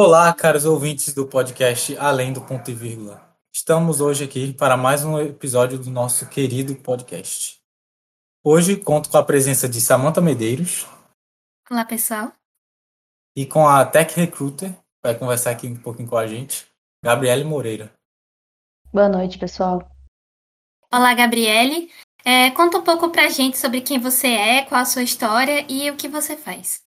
Olá, caros ouvintes do podcast Além do Ponto e Vírgula. Estamos hoje aqui para mais um episódio do nosso querido podcast. Hoje conto com a presença de Samantha Medeiros. Olá, pessoal. E com a Tech Recruiter, vai conversar aqui um pouquinho com a gente, Gabriele Moreira. Boa noite, pessoal. Olá, Gabriele. É, conta um pouco pra gente sobre quem você é, qual a sua história e o que você faz.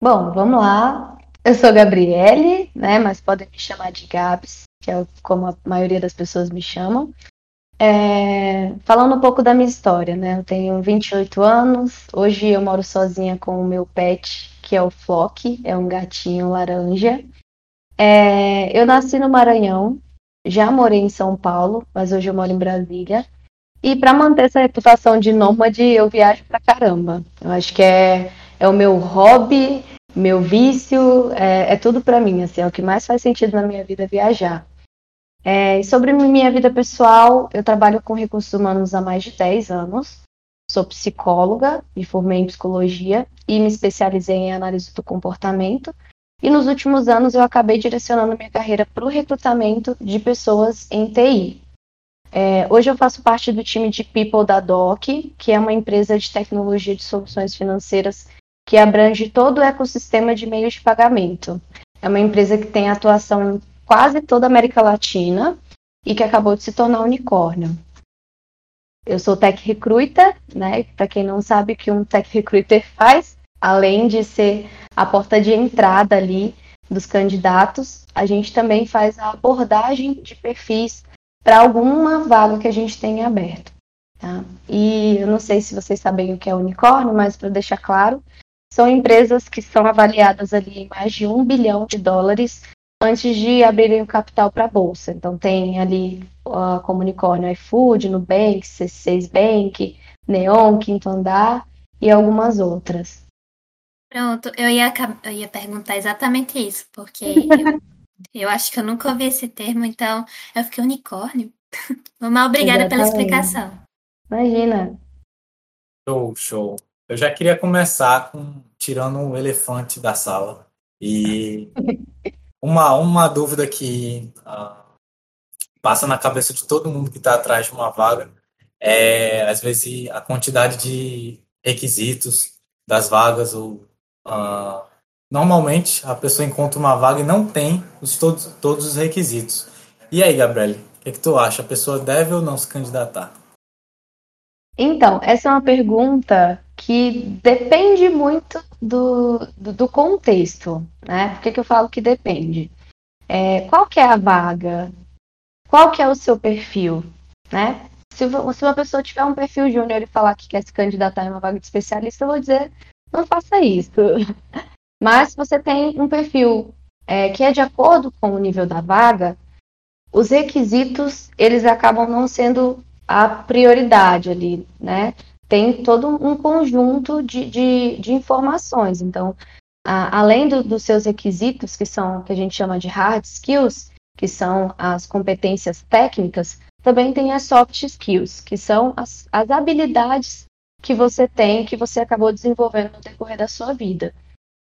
Bom, vamos lá. Eu sou Gabriele, né? Mas podem me chamar de Gabs, que é como a maioria das pessoas me chamam. É, falando um pouco da minha história, né? Eu tenho 28 anos. Hoje eu moro sozinha com o meu pet, que é o Flock, é um gatinho laranja. É, eu nasci no Maranhão, já morei em São Paulo, mas hoje eu moro em Brasília. E para manter essa reputação de nômade, eu viajo pra caramba. Eu acho que é, é o meu hobby, meu vício, é, é tudo para mim. Assim, é o que mais faz sentido na minha vida viajar. É, sobre minha vida pessoal, eu trabalho com recursos humanos há mais de 10 anos. Sou psicóloga, me formei em psicologia e me especializei em análise do comportamento. E nos últimos anos eu acabei direcionando minha carreira para o recrutamento de pessoas em TI. É, hoje eu faço parte do time de People da DOC, que é uma empresa de tecnologia de soluções financeiras que abrange todo o ecossistema de meios de pagamento. É uma empresa que tem atuação em quase toda a América Latina e que acabou de se tornar unicórnio. Eu sou tech recruiter, né? Para quem não sabe o que um tech recruiter faz, além de ser a porta de entrada ali dos candidatos, a gente também faz a abordagem de perfis para alguma vaga que a gente tenha aberto. Tá? E eu não sei se vocês sabem o que é unicórnio, mas para deixar claro, são empresas que são avaliadas ali em mais de um bilhão de dólares antes de abrirem o capital para a bolsa. Então tem ali uh, como unicórnio iFood, Nubank, C6 Bank, Neon, Quinto Andar e algumas outras. Pronto, eu ia, eu ia perguntar exatamente isso, porque eu, eu acho que eu nunca ouvi esse termo, então eu fiquei unicórnio. Mas obrigada pela explicação. Imagina. Show, show. Eu já queria começar com tirando um elefante da sala. E uma, uma dúvida que uh, passa na cabeça de todo mundo que está atrás de uma vaga é, às vezes, a quantidade de requisitos das vagas. Ou, uh, normalmente, a pessoa encontra uma vaga e não tem os, todos, todos os requisitos. E aí, Gabriele, o que, que tu acha? A pessoa deve ou não se candidatar? Então, essa é uma pergunta que depende muito do, do, do contexto, né? Por que, que eu falo que depende? É, qual que é a vaga? Qual que é o seu perfil, né? Se, se uma pessoa tiver um perfil júnior e falar que quer se candidatar em uma vaga de especialista, eu vou dizer, não faça isso. Mas se você tem um perfil é, que é de acordo com o nível da vaga, os requisitos, eles acabam não sendo a prioridade ali, né? Tem todo um conjunto de, de, de informações. Então, a, além do, dos seus requisitos, que são que a gente chama de hard skills, que são as competências técnicas, também tem as soft skills, que são as, as habilidades que você tem, que você acabou desenvolvendo no decorrer da sua vida.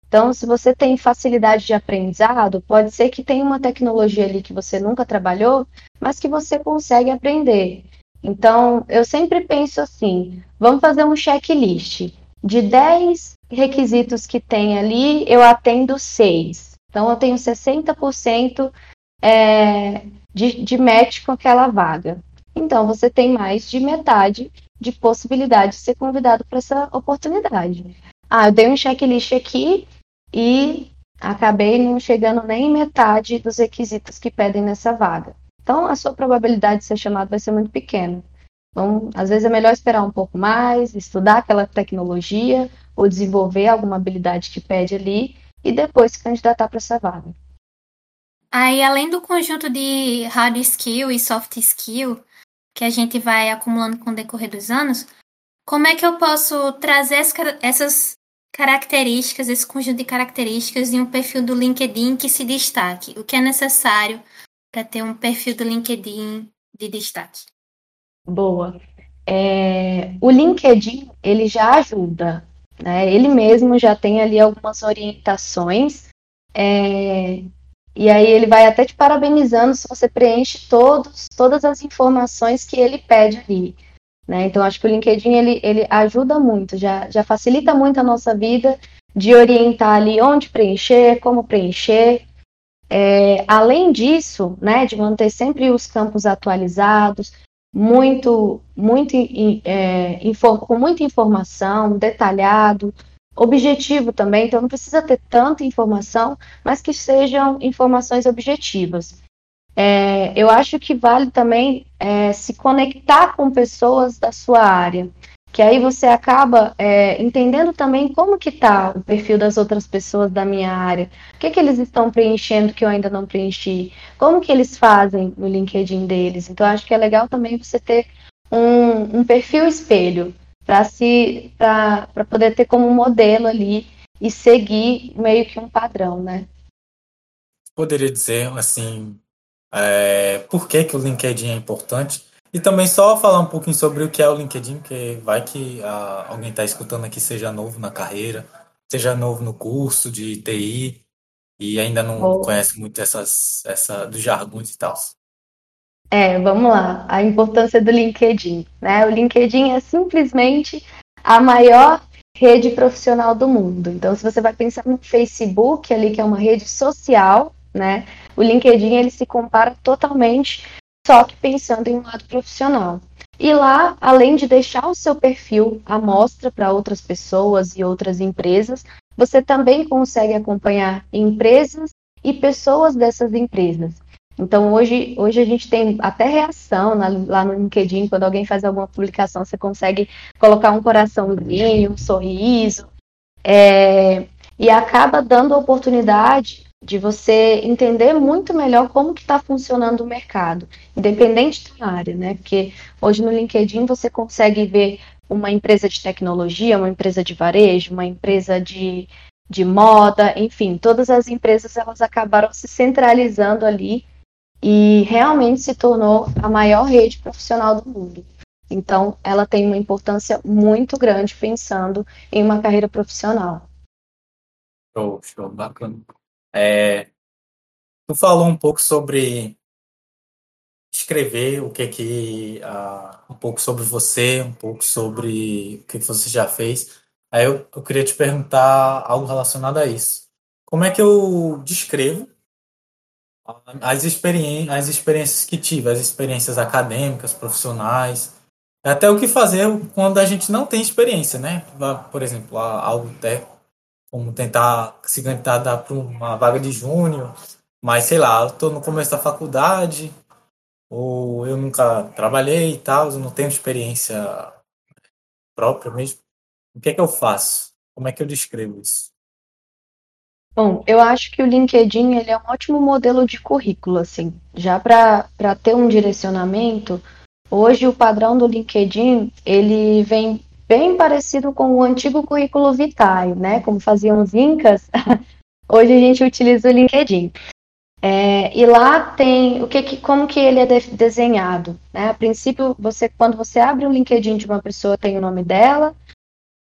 Então, se você tem facilidade de aprendizado, pode ser que tenha uma tecnologia ali que você nunca trabalhou, mas que você consegue aprender. Então, eu sempre penso assim: vamos fazer um checklist. De 10 requisitos que tem ali, eu atendo 6. Então, eu tenho 60% é, de, de match com aquela vaga. Então, você tem mais de metade de possibilidade de ser convidado para essa oportunidade. Ah, eu dei um checklist aqui e acabei não chegando nem em metade dos requisitos que pedem nessa vaga. Então, a sua probabilidade de ser chamado vai ser muito pequena. Então, às vezes é melhor esperar um pouco mais, estudar aquela tecnologia ou desenvolver alguma habilidade que pede ali e depois se candidatar para essa vaga. Aí, além do conjunto de hard skill e soft skill que a gente vai acumulando com o decorrer dos anos, como é que eu posso trazer essas características, esse conjunto de características em um perfil do LinkedIn que se destaque? O que é necessário para ter um perfil do LinkedIn de destaque? Boa. É, o LinkedIn ele já ajuda, né? Ele mesmo já tem ali algumas orientações É, e aí ele vai até te parabenizando se você preenche todos, todas as informações que ele pede ali. Né? Então, acho que o LinkedIn ele, ele ajuda muito, já, já facilita muito a nossa vida de orientar ali onde preencher, como preencher. É, além disso, né, de manter sempre os campos atualizados, muito, muito é, com muita informação, detalhado, objetivo também, então não precisa ter tanta informação, mas que sejam informações objetivas. É, eu acho que vale também é, se conectar com pessoas da sua área, que aí você acaba é, entendendo também como que está o perfil das outras pessoas da minha área, o que, que eles estão preenchendo que eu ainda não preenchi, como que eles fazem no LinkedIn deles. Então, acho que é legal também você ter um, um perfil espelho para se para poder ter como modelo ali e seguir meio que um padrão, né? Poderia dizer assim, é, por que, que o LinkedIn é importante? E também só falar um pouquinho sobre o que é o LinkedIn, que vai que ah, alguém está escutando aqui seja novo na carreira, seja novo no curso de TI e ainda não oh. conhece muito essas, essa, dos jargões e tal. É, vamos lá. A importância do LinkedIn. Né? O LinkedIn é simplesmente a maior rede profissional do mundo. Então, se você vai pensar no Facebook, ali que é uma rede social, né? O LinkedIn ele se compara totalmente, só que pensando em um lado profissional. E lá, além de deixar o seu perfil à mostra para outras pessoas e outras empresas, você também consegue acompanhar empresas e pessoas dessas empresas. Então, hoje, hoje a gente tem até reação na, lá no LinkedIn, quando alguém faz alguma publicação, você consegue colocar um coraçãozinho, um sorriso, é, e acaba dando oportunidade de você entender muito melhor como que está funcionando o mercado, independente da área, né? Porque hoje no LinkedIn você consegue ver uma empresa de tecnologia, uma empresa de varejo, uma empresa de, de moda, enfim, todas as empresas elas acabaram se centralizando ali e realmente se tornou a maior rede profissional do mundo. Então, ela tem uma importância muito grande pensando em uma carreira profissional. Show, show, bacana. É, tu falou um pouco sobre escrever o que que uh, um pouco sobre você, um pouco sobre o que, você já fez. Aí eu, eu queria te perguntar algo relacionado a isso. Como é que eu descrevo as, experi as experiências que tive, as experiências acadêmicas, profissionais, até o que fazer quando a gente não tem experiência, né? Por exemplo, algo até como tentar se candidatar para uma vaga de júnior, mas sei lá, estou no começo da faculdade, ou eu nunca trabalhei e tal, não tenho experiência própria mesmo. O que é que eu faço? Como é que eu descrevo isso? Bom, eu acho que o LinkedIn ele é um ótimo modelo de currículo, assim. Já para ter um direcionamento, hoje o padrão do LinkedIn ele vem bem parecido com o antigo currículo vitae, né? Como faziam os incas, hoje a gente utiliza o LinkedIn. É, e lá tem o que, que, como que ele é de, desenhado. Né? A princípio, você quando você abre o LinkedIn de uma pessoa, tem o nome dela,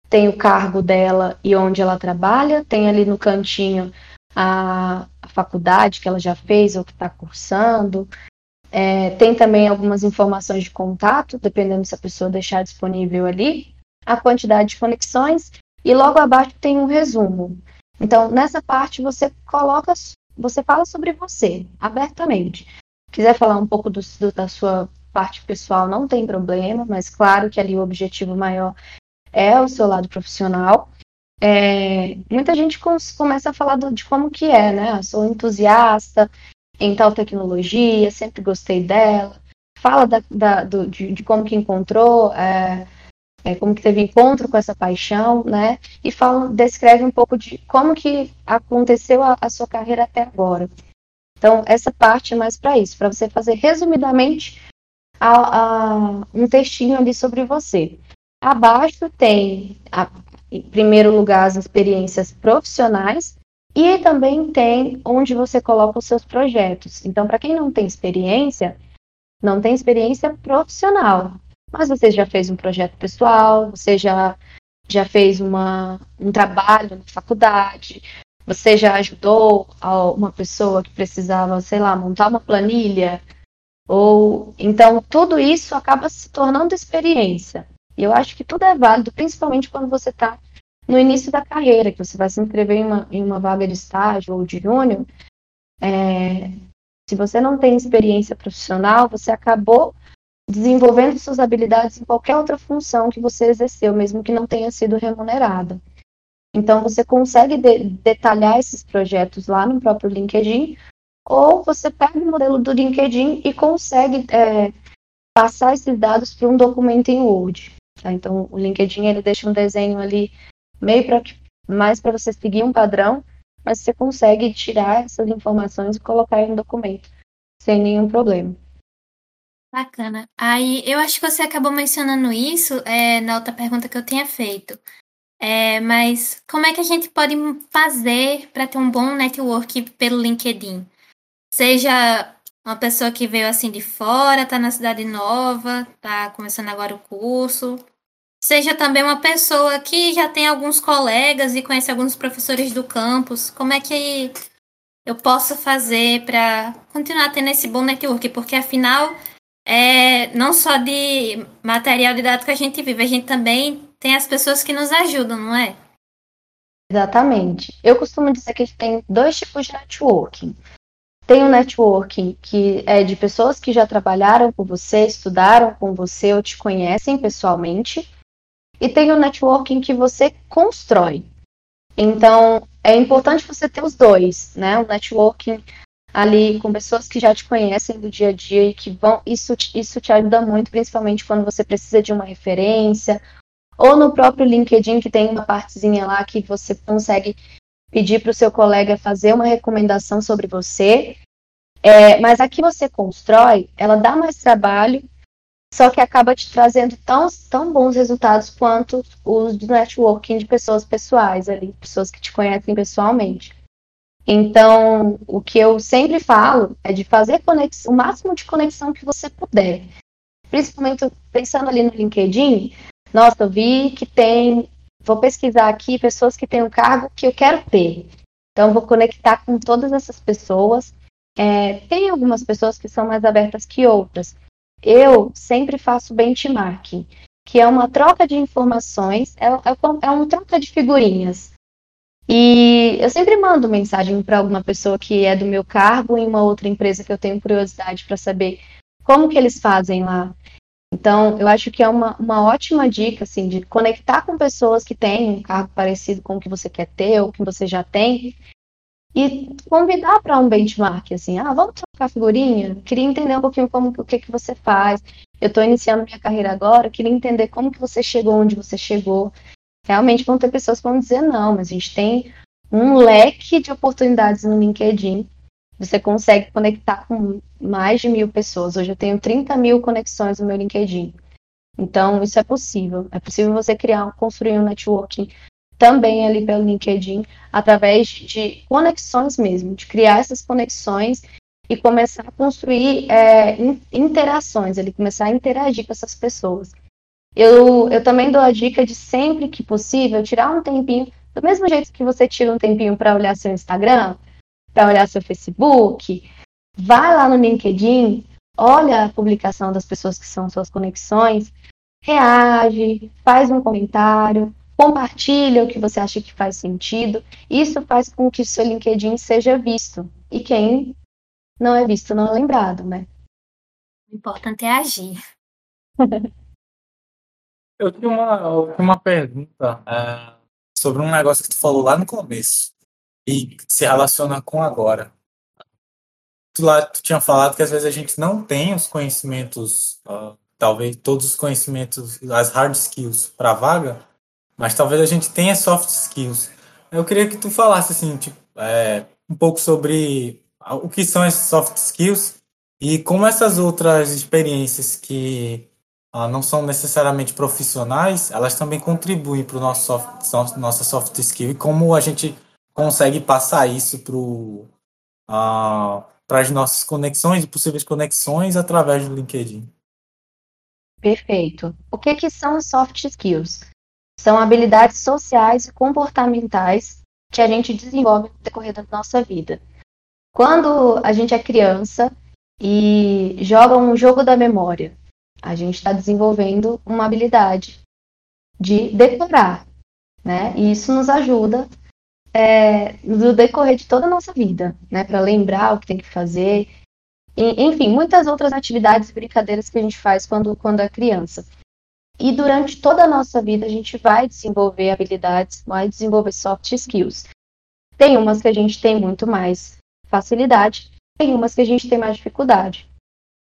tem o cargo dela e onde ela trabalha, tem ali no cantinho a, a faculdade que ela já fez ou que está cursando. É, tem também algumas informações de contato, dependendo se a pessoa deixar disponível ali, a quantidade de conexões, e logo abaixo tem um resumo. Então, nessa parte você coloca, você fala sobre você, abertamente. Quiser falar um pouco do, do, da sua parte pessoal, não tem problema, mas claro que ali o objetivo maior é o seu lado profissional. É, muita gente começa a falar do, de como que é, né? Eu sou entusiasta em tal tecnologia, sempre gostei dela. Fala da, da, do, de, de, como que encontrou, é, é, como que teve encontro com essa paixão, né? E fala, descreve um pouco de como que aconteceu a, a sua carreira até agora. Então, essa parte é mais para isso, para você fazer resumidamente a, a, um textinho ali sobre você. Abaixo tem, em primeiro lugar, as experiências profissionais e também tem onde você coloca os seus projetos. Então, para quem não tem experiência, não tem experiência profissional, mas você já fez um projeto pessoal, você já, já fez uma, um trabalho na faculdade, Você já ajudou uma pessoa que precisava, sei lá, montar uma planilha? Ou então tudo isso acaba se tornando experiência. E eu acho que tudo é válido, principalmente quando você está no início da carreira, que você vai se inscrever em uma, em uma vaga de estágio ou de júnior. É, se você não tem experiência profissional, você acabou desenvolvendo suas habilidades em qualquer outra função que você exerceu, mesmo que não tenha sido remunerada. Então, você consegue de detalhar esses projetos lá no próprio LinkedIn, ou você pega o modelo do LinkedIn e consegue é, passar esses dados para um documento em Word. Tá? Então, o LinkedIn ele deixa um desenho ali meio para mais para você seguir um padrão, mas você consegue tirar essas informações e colocar em um documento sem nenhum problema. Bacana. Aí eu acho que você acabou mencionando isso é, na outra pergunta que eu tinha feito. É, mas como é que a gente pode fazer para ter um bom network pelo LinkedIn? Seja uma pessoa que veio assim de fora, está na cidade nova, está começando agora o curso. Seja também uma pessoa que já tem alguns colegas e conhece alguns professores do campus. Como é que eu posso fazer para continuar tendo esse bom network? Porque afinal, é, não só de material didático que a gente vive, a gente também tem as pessoas que nos ajudam, não é? Exatamente. Eu costumo dizer que tem dois tipos de networking. Tem o um networking que é de pessoas que já trabalharam com você, estudaram com você ou te conhecem pessoalmente. E tem o um networking que você constrói. Então, é importante você ter os dois, né? O networking ali com pessoas que já te conhecem do dia a dia e que vão. Isso, isso te ajuda muito, principalmente quando você precisa de uma referência ou no próprio LinkedIn, que tem uma partezinha lá que você consegue pedir para o seu colega fazer uma recomendação sobre você. É, mas a que você constrói, ela dá mais trabalho, só que acaba te trazendo tão, tão bons resultados quanto os do networking de pessoas pessoais ali, pessoas que te conhecem pessoalmente. Então, o que eu sempre falo é de fazer conexão, o máximo de conexão que você puder. Principalmente pensando ali no LinkedIn, nossa, eu vi que tem. Vou pesquisar aqui pessoas que têm um cargo que eu quero ter. Então, vou conectar com todas essas pessoas. É, tem algumas pessoas que são mais abertas que outras. Eu sempre faço benchmarking, que é uma troca de informações, é, é, é uma troca de figurinhas. E eu sempre mando mensagem para alguma pessoa que é do meu cargo em uma outra empresa que eu tenho curiosidade para saber como que eles fazem lá. Então, eu acho que é uma, uma ótima dica, assim, de conectar com pessoas que têm um cargo parecido com o que você quer ter ou que você já tem e convidar para um benchmark, assim, ah, vamos trocar figurinha? Queria entender um pouquinho como o que, que você faz. Eu estou iniciando minha carreira agora, queria entender como que você chegou onde você chegou. Realmente vão ter pessoas que vão dizer não, mas a gente tem um leque de oportunidades no LinkedIn você consegue conectar com mais de mil pessoas. Hoje eu tenho 30 mil conexões no meu LinkedIn. Então, isso é possível. É possível você criar, construir um networking também ali pelo LinkedIn, através de conexões mesmo, de criar essas conexões e começar a construir é, interações, ele começar a interagir com essas pessoas. Eu, eu também dou a dica de sempre que possível tirar um tempinho, do mesmo jeito que você tira um tempinho para olhar seu Instagram, para olhar seu Facebook, vai lá no LinkedIn, olha a publicação das pessoas que são suas conexões, reage, faz um comentário, compartilha o que você acha que faz sentido. Isso faz com que seu LinkedIn seja visto. E quem não é visto não é lembrado, né? O importante é agir. Eu tinha uma, uma pergunta é, sobre um negócio que tu falou lá no começo e se relaciona com agora. Tu lá tu tinha falado que às vezes a gente não tem os conhecimentos, uh, talvez todos os conhecimentos, as hard skills para vaga, mas talvez a gente tenha soft skills. Eu queria que tu falasse assim, tipo, é, um pouco sobre o que são esses soft skills e como essas outras experiências que uh, não são necessariamente profissionais, elas também contribuem para nosso soft, nossa soft skill e como a gente consegue passar isso para as nossas conexões e possíveis conexões através do LinkedIn. Perfeito. O que, que são soft skills? São habilidades sociais e comportamentais que a gente desenvolve no decorrer da nossa vida. Quando a gente é criança e joga um jogo da memória, a gente está desenvolvendo uma habilidade de decorar, né? E isso nos ajuda é, no decorrer de toda a nossa vida, né? Para lembrar o que tem que fazer. E, enfim, muitas outras atividades e brincadeiras que a gente faz quando, quando é criança. E durante toda a nossa vida a gente vai desenvolver habilidades, vai desenvolver soft skills. Tem umas que a gente tem muito mais facilidade, tem umas que a gente tem mais dificuldade.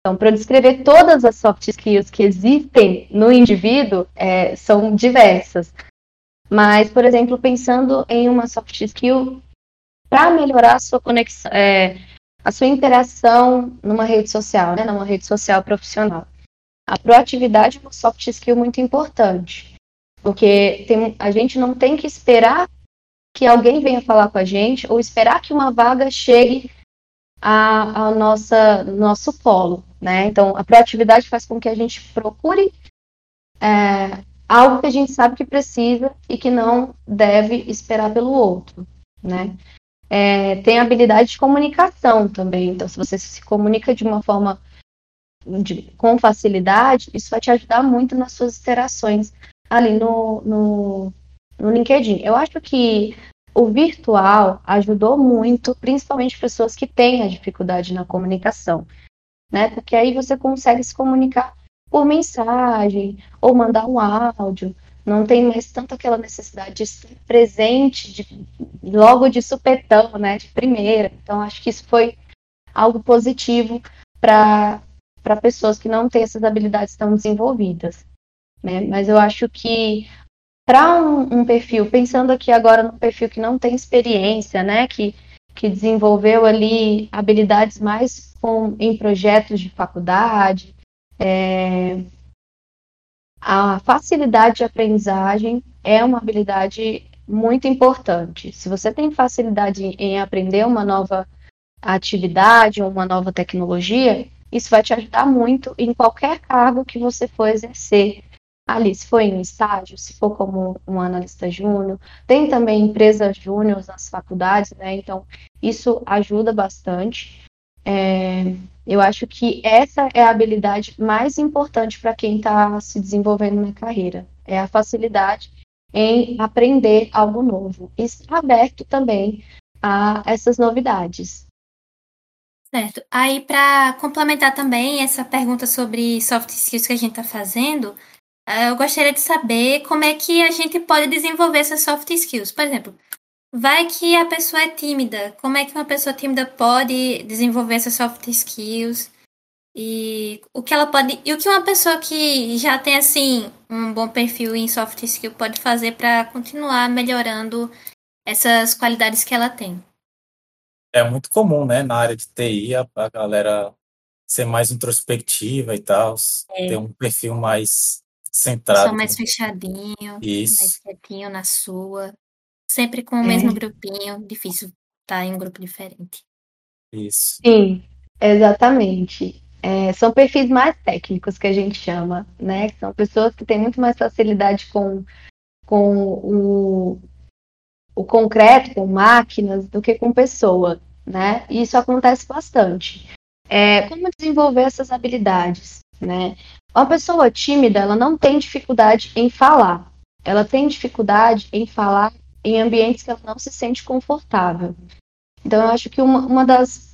Então, para descrever todas as soft skills que existem no indivíduo, é, são diversas. Mas, por exemplo, pensando em uma soft skill para melhorar a sua conexão, é, a sua interação numa rede social, né, numa rede social profissional. A proatividade é uma soft skill muito importante, porque tem, a gente não tem que esperar que alguém venha falar com a gente ou esperar que uma vaga chegue a, a nossa nosso polo, né? Então, a proatividade faz com que a gente procure é, algo que a gente sabe que precisa e que não deve esperar pelo outro, né? É, tem habilidade de comunicação também. Então, se você se comunica de uma forma de, com facilidade, isso vai te ajudar muito nas suas interações ali no, no, no LinkedIn. Eu acho que o virtual ajudou muito, principalmente pessoas que têm a dificuldade na comunicação, né? Porque aí você consegue se comunicar por mensagem ou mandar um áudio. Não tem mais tanto aquela necessidade de estar presente de, logo de supetão, né, de primeira. Então, acho que isso foi algo positivo para pessoas que não têm essas habilidades tão desenvolvidas. Né? Mas eu acho que para um, um, perfil, pensando aqui agora no perfil que não tem experiência, né, que, que desenvolveu ali habilidades mais com, em projetos de faculdade, é, a facilidade de aprendizagem é uma habilidade muito importante. Se você tem facilidade em aprender uma nova atividade ou uma nova tecnologia, isso vai te ajudar muito em qualquer cargo que você for exercer. Ali, se for em um estágio, se for como um analista júnior, tem também empresas júnior nas faculdades, né? Então, isso ajuda bastante. É, eu acho que essa é a habilidade mais importante para quem está se desenvolvendo na carreira. É a facilidade em aprender algo novo. E estar aberto também a essas novidades. Certo. Aí, para complementar também essa pergunta sobre soft skills que a gente está fazendo, eu gostaria de saber como é que a gente pode desenvolver essas soft skills. Por exemplo, Vai que a pessoa é tímida. Como é que uma pessoa tímida pode desenvolver essas soft skills? E o que ela pode. E o que uma pessoa que já tem assim um bom perfil em soft skill pode fazer para continuar melhorando essas qualidades que ela tem? É muito comum, né, na área de TI, a, a galera ser mais introspectiva e tal, é. ter um perfil mais centrado. Só mais fechadinho, Isso. mais quietinho na sua. Sempre com o mesmo é. grupinho, difícil estar tá em um grupo diferente. Isso. Sim, exatamente. É, são perfis mais técnicos que a gente chama, né? São pessoas que têm muito mais facilidade com, com o, o concreto, com máquinas, do que com pessoa, né? E isso acontece bastante. É, como desenvolver essas habilidades, né? Uma pessoa tímida, ela não tem dificuldade em falar. Ela tem dificuldade em falar em ambientes que ela não se sente confortável. Então, eu acho que uma, uma das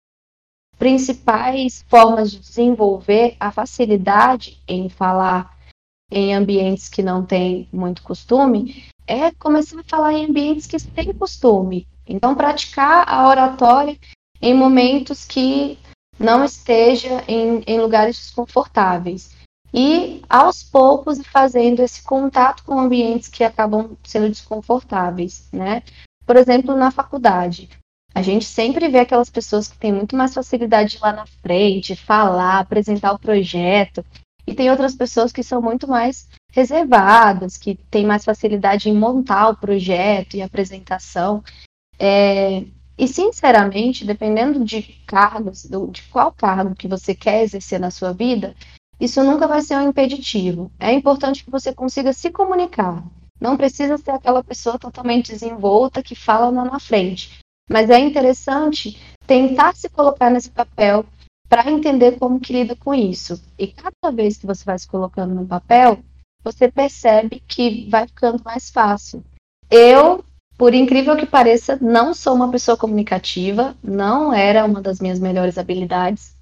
principais formas de desenvolver a facilidade em falar em ambientes que não tem muito costume é começar a falar em ambientes que têm costume. Então, praticar a oratória em momentos que não esteja em, em lugares desconfortáveis e aos poucos fazendo esse contato com ambientes que acabam sendo desconfortáveis, né? Por exemplo, na faculdade, a gente sempre vê aquelas pessoas que têm muito mais facilidade de ir lá na frente, falar, apresentar o projeto, e tem outras pessoas que são muito mais reservadas, que têm mais facilidade em montar o projeto e apresentação. É, e, sinceramente, dependendo de cargos, de qual cargo que você quer exercer na sua vida, isso nunca vai ser um impeditivo. É importante que você consiga se comunicar. Não precisa ser aquela pessoa totalmente desenvolta que fala lá na frente. Mas é interessante tentar se colocar nesse papel para entender como que lida com isso. E cada vez que você vai se colocando no papel, você percebe que vai ficando mais fácil. Eu, por incrível que pareça, não sou uma pessoa comunicativa, não era uma das minhas melhores habilidades,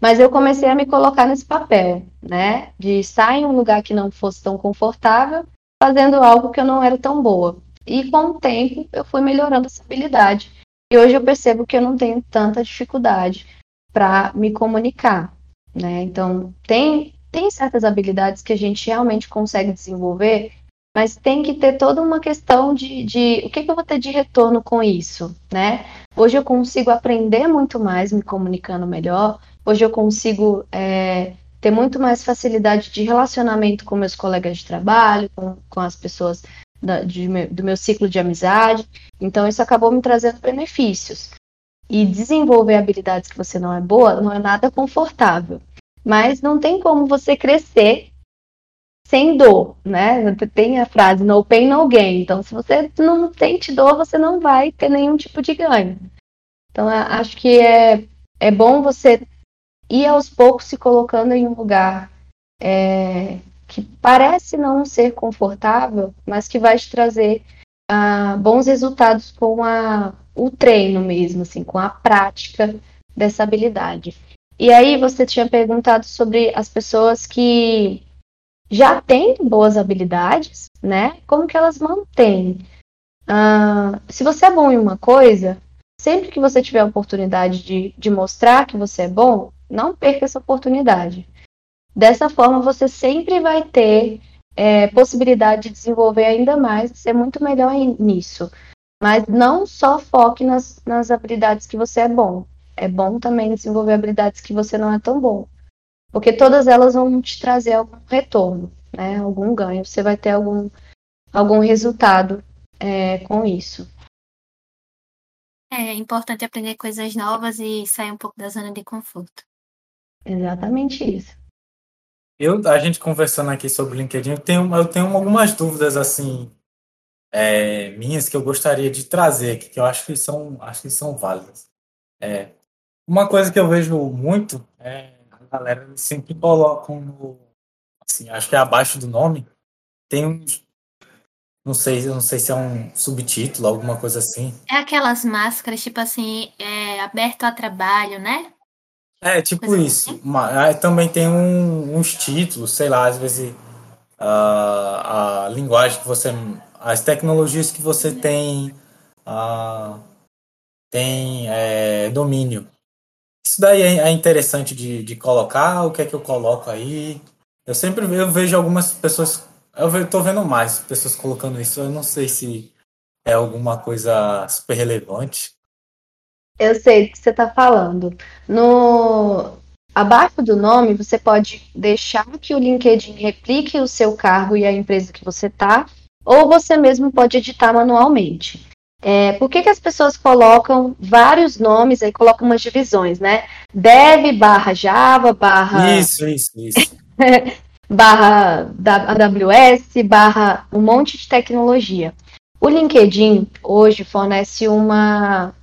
mas eu comecei a me colocar nesse papel, né? De estar em um lugar que não fosse tão confortável, fazendo algo que eu não era tão boa. E com o tempo eu fui melhorando essa habilidade. E hoje eu percebo que eu não tenho tanta dificuldade para me comunicar, né? Então, tem tem certas habilidades que a gente realmente consegue desenvolver, mas tem que ter toda uma questão de, de o que, que eu vou ter de retorno com isso, né? Hoje eu consigo aprender muito mais me comunicando melhor, hoje eu consigo é, ter muito mais facilidade de relacionamento com meus colegas de trabalho, com, com as pessoas da, de, do meu ciclo de amizade. Então, isso acabou me trazendo benefícios. E desenvolver habilidades que você não é boa não é nada confortável. Mas não tem como você crescer sem dor, né? Tem a frase no pain, no gain. Então, se você não sente dor, você não vai ter nenhum tipo de ganho. Então, acho que é, é bom você ir aos poucos se colocando em um lugar é, que parece não ser confortável, mas que vai te trazer uh, bons resultados com a, o treino mesmo, assim, com a prática dessa habilidade. E aí você tinha perguntado sobre as pessoas que já têm boas habilidades, né? Como que elas mantêm? Uh, se você é bom em uma coisa, sempre que você tiver a oportunidade de, de mostrar que você é bom, não perca essa oportunidade. Dessa forma, você sempre vai ter é, possibilidade de desenvolver ainda mais, ser muito melhor nisso. Mas não só foque nas, nas habilidades que você é bom é bom também desenvolver habilidades que você não é tão bom. Porque todas elas vão te trazer algum retorno, né? Algum ganho. Você vai ter algum, algum resultado é, com isso. É importante aprender coisas novas e sair um pouco da zona de conforto. Exatamente isso. Eu, a gente conversando aqui sobre o LinkedIn, eu tenho, eu tenho algumas dúvidas assim é, minhas que eu gostaria de trazer aqui, que eu acho que são, acho que são válidas. É, uma coisa que eu vejo muito é a galera sempre colocam no. Assim, acho que é abaixo do nome. Tem uns. Não sei, não sei se é um subtítulo, alguma coisa assim. É aquelas máscaras, tipo assim, é, aberto a trabalho, né? É, tipo coisa isso. Assim. Também tem um, uns títulos, sei lá, às vezes a, a linguagem que você. As tecnologias que você tem. A, tem é, domínio. Isso daí é, é interessante de, de colocar, o que é que eu coloco aí? Eu sempre eu vejo algumas pessoas, eu estou vendo mais pessoas colocando isso, eu não sei se é alguma coisa super relevante. Eu sei do que você está falando. No abaixo do nome, você pode deixar que o LinkedIn replique o seu cargo e a empresa que você está, ou você mesmo pode editar manualmente. É, por que, que as pessoas colocam vários nomes, aí colocam umas divisões, né? Dev barra Java, barra. Isso, isso, isso. barra AWS, barra um monte de tecnologia. O LinkedIn hoje fornece uma,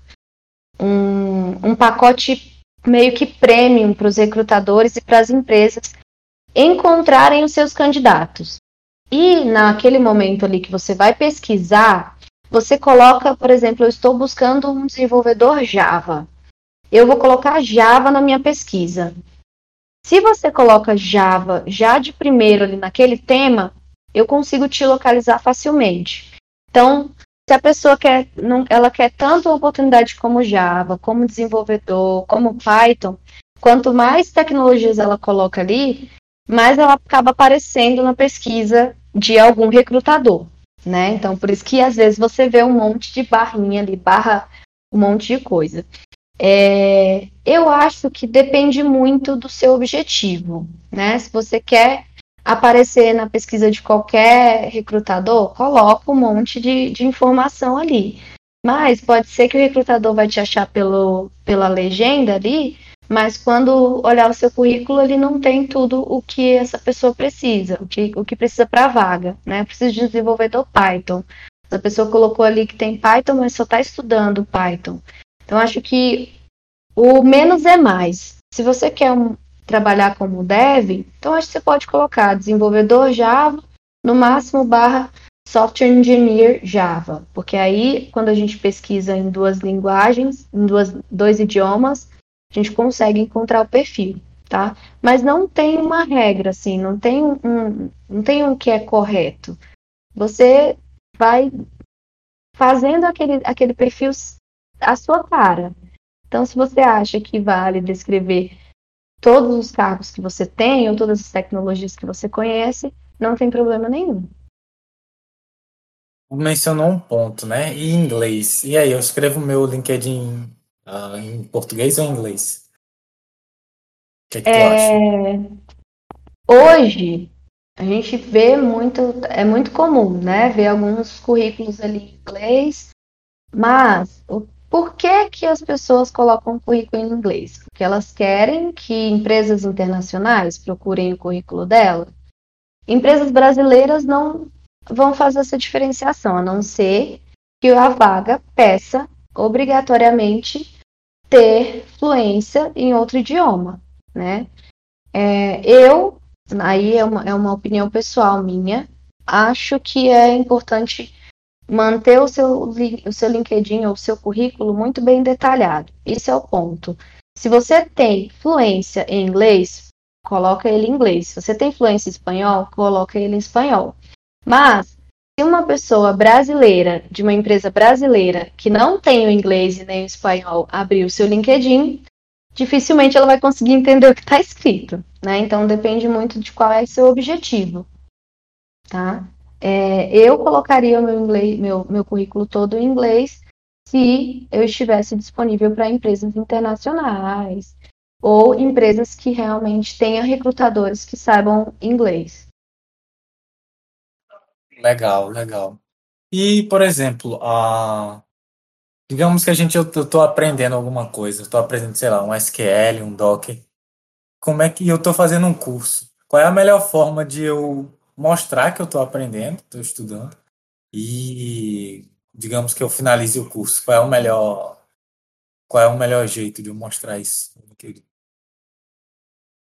um, um pacote meio que premium para os recrutadores e para as empresas encontrarem os seus candidatos. E naquele momento ali que você vai pesquisar, você coloca, por exemplo, eu estou buscando um desenvolvedor Java. Eu vou colocar Java na minha pesquisa. Se você coloca Java já de primeiro ali naquele tema, eu consigo te localizar facilmente. Então, se a pessoa quer, não, ela quer tanto uma oportunidade como Java, como desenvolvedor, como Python, quanto mais tecnologias ela coloca ali, mais ela acaba aparecendo na pesquisa de algum recrutador né? Então, por isso que às vezes você vê um monte de barrinha ali, barra um monte de coisa. É, eu acho que depende muito do seu objetivo, né? Se você quer aparecer na pesquisa de qualquer recrutador, coloca um monte de, de informação ali. Mas pode ser que o recrutador vai te achar pelo, pela legenda ali, mas quando olhar o seu currículo, ele não tem tudo o que essa pessoa precisa, o que, o que precisa para a vaga, né? Precisa de desenvolvedor Python. A pessoa colocou ali que tem Python, mas só está estudando Python. Então, acho que o menos é mais. Se você quer um, trabalhar como dev, então acho que você pode colocar desenvolvedor Java, no máximo barra software engineer Java, porque aí quando a gente pesquisa em duas linguagens, em duas, dois idiomas, a gente consegue encontrar o perfil, tá? Mas não tem uma regra assim, não tem um, não tem um que é correto. Você vai fazendo aquele, aquele perfil a sua cara. Então, se você acha que vale descrever todos os cargos que você tem ou todas as tecnologias que você conhece, não tem problema nenhum. Mencionou um ponto, né? E inglês. E aí, eu escrevo meu LinkedIn uh, em português ou em inglês? O que, é que é... tu acha? Hoje, a gente vê muito, é muito comum, né? Ver alguns currículos ali em inglês, mas o por que, que as pessoas colocam o currículo em inglês? Porque elas querem que empresas internacionais procurem o currículo dela. Empresas brasileiras não vão fazer essa diferenciação, a não ser que a vaga peça obrigatoriamente ter fluência em outro idioma, né? É, eu, aí é uma, é uma opinião pessoal minha, acho que é importante manter o seu, o seu LinkedIn ou o seu currículo muito bem detalhado. Esse é o ponto. Se você tem fluência em inglês, coloca ele em inglês. Se você tem fluência em espanhol, coloca ele em espanhol. Mas se uma pessoa brasileira, de uma empresa brasileira, que não tem o inglês e nem o espanhol, abrir o seu LinkedIn, dificilmente ela vai conseguir entender o que está escrito. Né? Então depende muito de qual é o seu objetivo. Tá? É, eu colocaria meu, inglês, meu, meu currículo todo em inglês se eu estivesse disponível para empresas internacionais ou empresas que realmente tenham recrutadores que saibam inglês. Legal, legal. E, por exemplo, a... digamos que a gente eu estou aprendendo alguma coisa, estou aprendendo, sei lá, um SQL, um Docker. Como é que eu estou fazendo um curso? Qual é a melhor forma de eu mostrar que eu estou aprendendo, estou estudando e digamos que eu finalize o curso. Qual é o melhor qual é o melhor jeito de eu mostrar isso?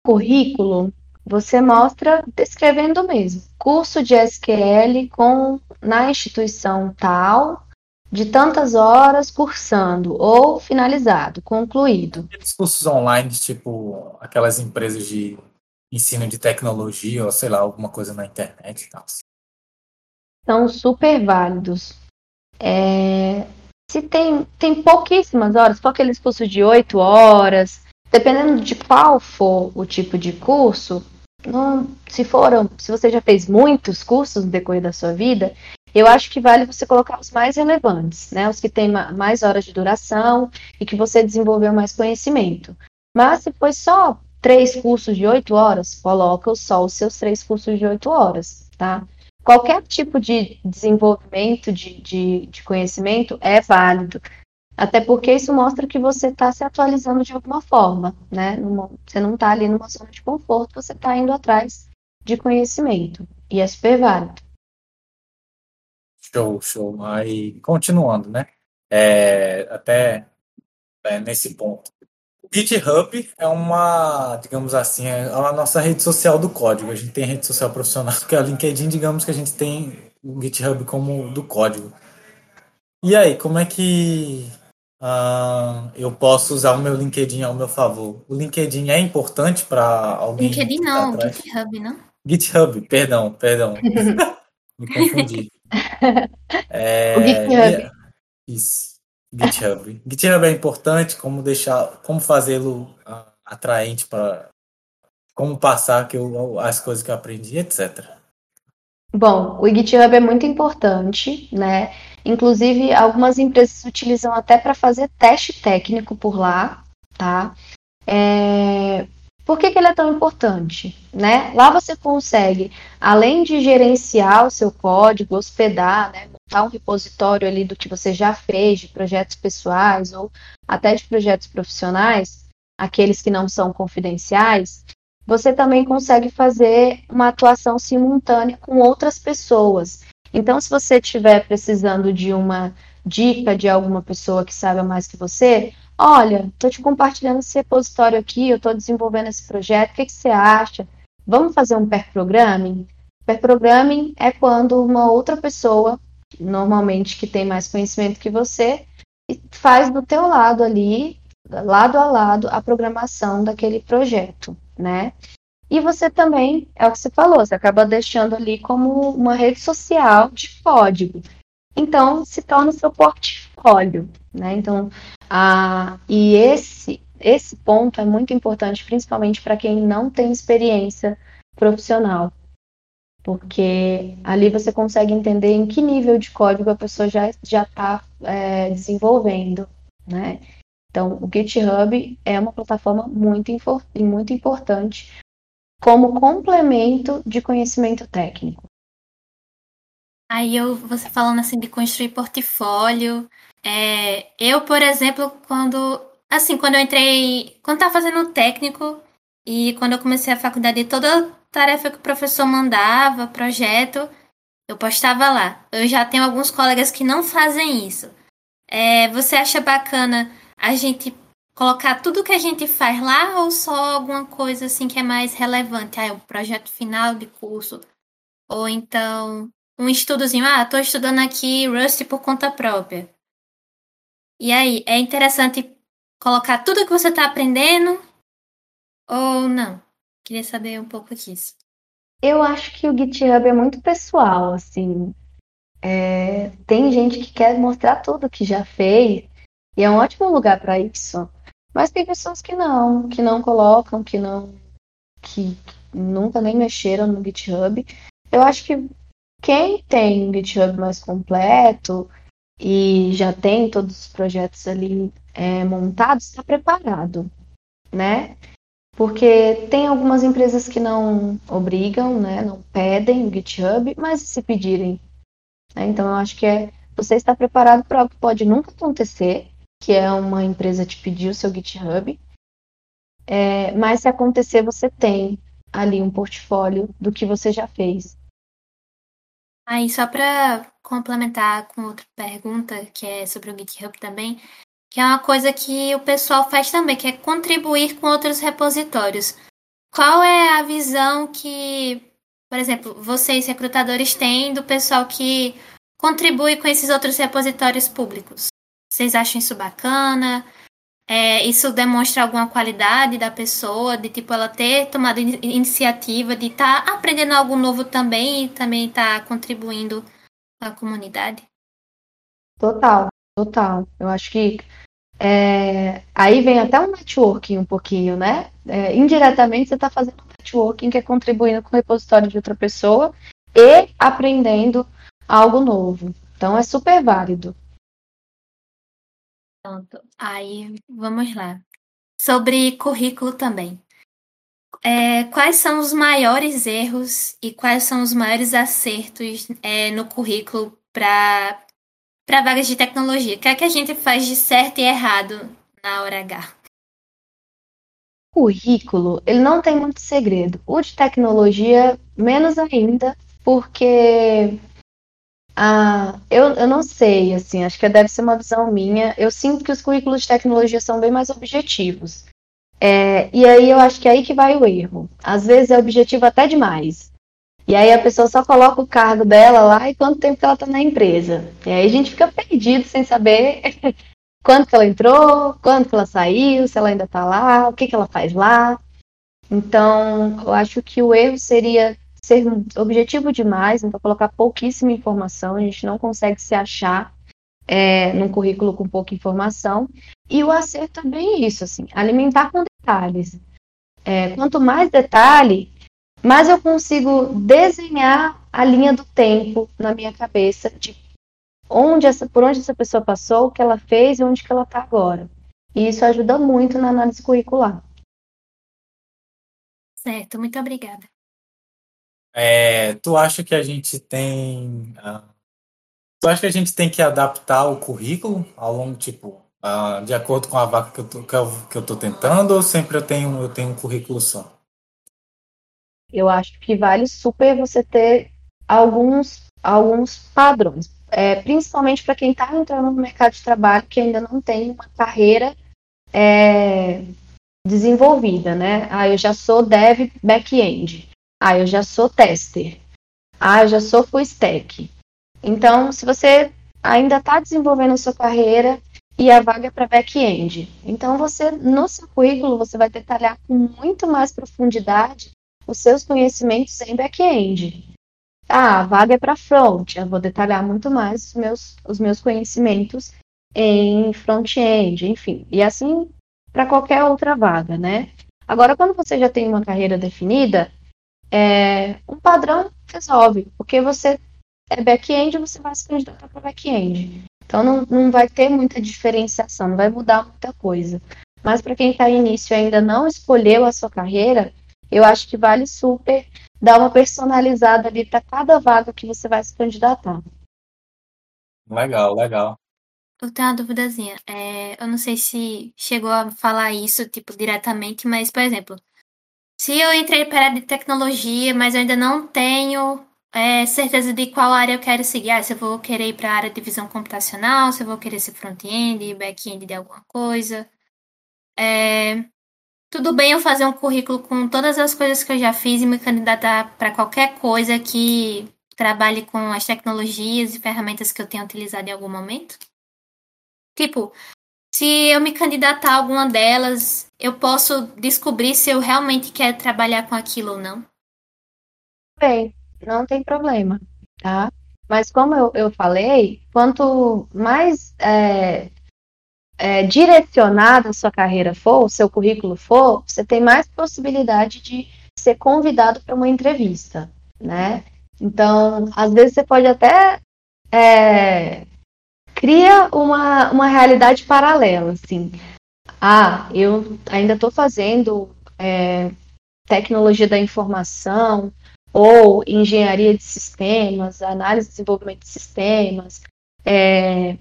Currículo, você mostra descrevendo mesmo. Curso de SQL com na instituição tal, de tantas horas cursando ou finalizado, concluído. Aqueles cursos online, tipo aquelas empresas de ensino de tecnologia ou sei lá, alguma coisa na internet e tal. São super válidos. É... Se tem, tem pouquíssimas horas, for aqueles cursos de oito horas, dependendo de qual for o tipo de curso, não, se foram, se você já fez muitos cursos no decorrer da sua vida, eu acho que vale você colocar os mais relevantes, né? Os que têm mais horas de duração e que você desenvolveu mais conhecimento. Mas se foi só três cursos de oito horas, coloca só os seus três cursos de oito horas, tá? Qualquer tipo de desenvolvimento de, de, de conhecimento é válido, até porque isso mostra que você está se atualizando de alguma forma, né? Você não está ali numa zona de conforto, você está indo atrás de conhecimento, e é super válido. Show, show. Aí, continuando, né? É, até é, nesse ponto. GitHub é uma, digamos assim, é a nossa rede social do código. A gente tem rede social profissional, que é a LinkedIn, digamos que a gente tem o GitHub como do código. E aí, como é que uh, eu posso usar o meu LinkedIn ao meu favor? O LinkedIn é importante para alguém? LinkedIn não, tá GitHub, não? GitHub, perdão, perdão. Me confundi. É, o GitHub. Isso. GitHub. GitHub é importante, como deixar, como fazê-lo uh, atraente para como passar que eu, as coisas que eu aprendi, etc. Bom, o GitHub é muito importante, né? Inclusive, algumas empresas utilizam até para fazer teste técnico por lá, tá? É... Por que, que ele é tão importante? Né? Lá você consegue, além de gerenciar o seu código, hospedar, né, montar um repositório ali do que você já fez, de projetos pessoais ou até de projetos profissionais, aqueles que não são confidenciais, você também consegue fazer uma atuação simultânea com outras pessoas. Então, se você estiver precisando de uma dica de alguma pessoa que saiba mais que você, olha, estou te compartilhando esse repositório aqui, eu estou desenvolvendo esse projeto, o que, que você acha? Vamos fazer um pair programming? Pair programming é quando uma outra pessoa, normalmente que tem mais conhecimento que você, faz do teu lado ali, lado a lado, a programação daquele projeto, né? E você também, é o que você falou, você acaba deixando ali como uma rede social de código. Então, se torna o seu portfólio, né? Então, a, e esse, esse ponto é muito importante, principalmente para quem não tem experiência profissional, porque ali você consegue entender em que nível de código a pessoa já está é, desenvolvendo, né? Então, o GitHub é uma plataforma muito, muito importante como complemento de conhecimento técnico. Aí eu, você falando assim de construir portfólio, é, eu, por exemplo, quando, assim, quando eu entrei, quando estava fazendo técnico e quando eu comecei a faculdade, toda tarefa que o professor mandava, projeto, eu postava lá. Eu já tenho alguns colegas que não fazem isso. É, você acha bacana a gente colocar tudo que a gente faz lá ou só alguma coisa assim que é mais relevante? Ah, é o projeto final de curso. Ou então um estudozinho, ah, tô estudando aqui Rust por conta própria. E aí, é interessante colocar tudo que você está aprendendo ou não? Queria saber um pouco disso. Eu acho que o GitHub é muito pessoal, assim. É, tem gente que quer mostrar tudo que já fez e é um ótimo lugar para isso. Mas tem pessoas que não, que não colocam, que não, que nunca nem mexeram no GitHub. Eu acho que quem tem um GitHub mais completo e já tem todos os projetos ali é, montados, está preparado, né? Porque tem algumas empresas que não obrigam, né? Não pedem o GitHub, mas se pedirem. Né? Então eu acho que é você está preparado para algo que pode nunca acontecer, que é uma empresa te pedir o seu GitHub. É, mas se acontecer, você tem ali um portfólio do que você já fez. Aí, só para complementar com outra pergunta, que é sobre o GitHub também, que é uma coisa que o pessoal faz também, que é contribuir com outros repositórios. Qual é a visão que, por exemplo, vocês recrutadores têm do pessoal que contribui com esses outros repositórios públicos? Vocês acham isso bacana? É, isso demonstra alguma qualidade da pessoa, de tipo ela ter tomado iniciativa de estar tá aprendendo algo novo também e também estar tá contribuindo com a comunidade? Total, total. Eu acho que é, aí vem até um networking um pouquinho, né? É, indiretamente você está fazendo networking que é contribuindo com o repositório de outra pessoa e aprendendo algo novo. Então é super válido. Pronto. Aí, vamos lá. Sobre currículo também. É, quais são os maiores erros e quais são os maiores acertos é, no currículo para vagas de tecnologia? O que é que a gente faz de certo e errado na hora H? Currículo, ele não tem muito segredo. O de tecnologia, menos ainda, porque ah, eu, eu não sei, assim, acho que deve ser uma visão minha. Eu sinto que os currículos de tecnologia são bem mais objetivos. É, e aí eu acho que é aí que vai o erro. Às vezes é objetivo até demais. E aí a pessoa só coloca o cargo dela lá e quanto tempo que ela está na empresa. E aí a gente fica perdido sem saber quando que ela entrou, quando que ela saiu, se ela ainda está lá, o que, que ela faz lá. Então, eu acho que o erro seria ser objetivo demais, então colocar pouquíssima informação, a gente não consegue se achar é, num currículo com pouca informação. E o acerto também é isso, assim, alimentar com detalhes. É, quanto mais detalhe, mais eu consigo desenhar a linha do tempo na minha cabeça de onde essa, por onde essa pessoa passou, o que ela fez e onde que ela está agora. E isso ajuda muito na análise curricular. Certo, muito obrigada. É, tu acha que a gente tem. Uh, tu acha que a gente tem que adaptar o currículo ao longo, tipo, ah, de acordo com a vaga que eu, tô, que, eu, que eu tô tentando ou sempre eu tenho, eu tenho um currículo só? Eu acho que vale super você ter alguns, alguns padrões, é, principalmente para quem está entrando no mercado de trabalho que ainda não tem uma carreira é, desenvolvida, né? Ah, eu já sou dev back-end. Ah, eu já sou tester. Ah, eu já sou full stack. Então, se você ainda está desenvolvendo a sua carreira e a vaga é para back-end, então você no seu currículo você vai detalhar com muito mais profundidade os seus conhecimentos em back-end. Ah, a vaga é para front, eu vou detalhar muito mais os meus, os meus conhecimentos em front-end, enfim. E assim para qualquer outra vaga, né? Agora, quando você já tem uma carreira definida, é, um padrão resolve, porque você é back-end, você vai se candidatar para back-end. Então, não, não vai ter muita diferenciação, não vai mudar muita coisa. Mas para quem está início e ainda não escolheu a sua carreira, eu acho que vale super dar uma personalizada ali para cada vaga que você vai se candidatar. Legal, legal. Eu tenho uma duvidazinha. É, eu não sei se chegou a falar isso, tipo, diretamente, mas, por exemplo, se eu entrei para a área de tecnologia, mas eu ainda não tenho é, certeza de qual área eu quero seguir. Ah, se eu vou querer ir para a área de visão computacional, se eu vou querer ser front-end, back-end de alguma coisa. É, tudo bem eu fazer um currículo com todas as coisas que eu já fiz e me candidatar para qualquer coisa que trabalhe com as tecnologias e ferramentas que eu tenha utilizado em algum momento? Tipo, se eu me candidatar a alguma delas, eu posso descobrir se eu realmente quero trabalhar com aquilo ou não? Bem, não tem problema, tá? Mas como eu, eu falei, quanto mais é, é, direcionada a sua carreira for, o seu currículo for, você tem mais possibilidade de ser convidado para uma entrevista, né? Então, às vezes você pode até é, cria uma, uma realidade paralela, assim. Ah, eu ainda estou fazendo é, tecnologia da informação ou engenharia de sistemas, análise e desenvolvimento de sistemas, é,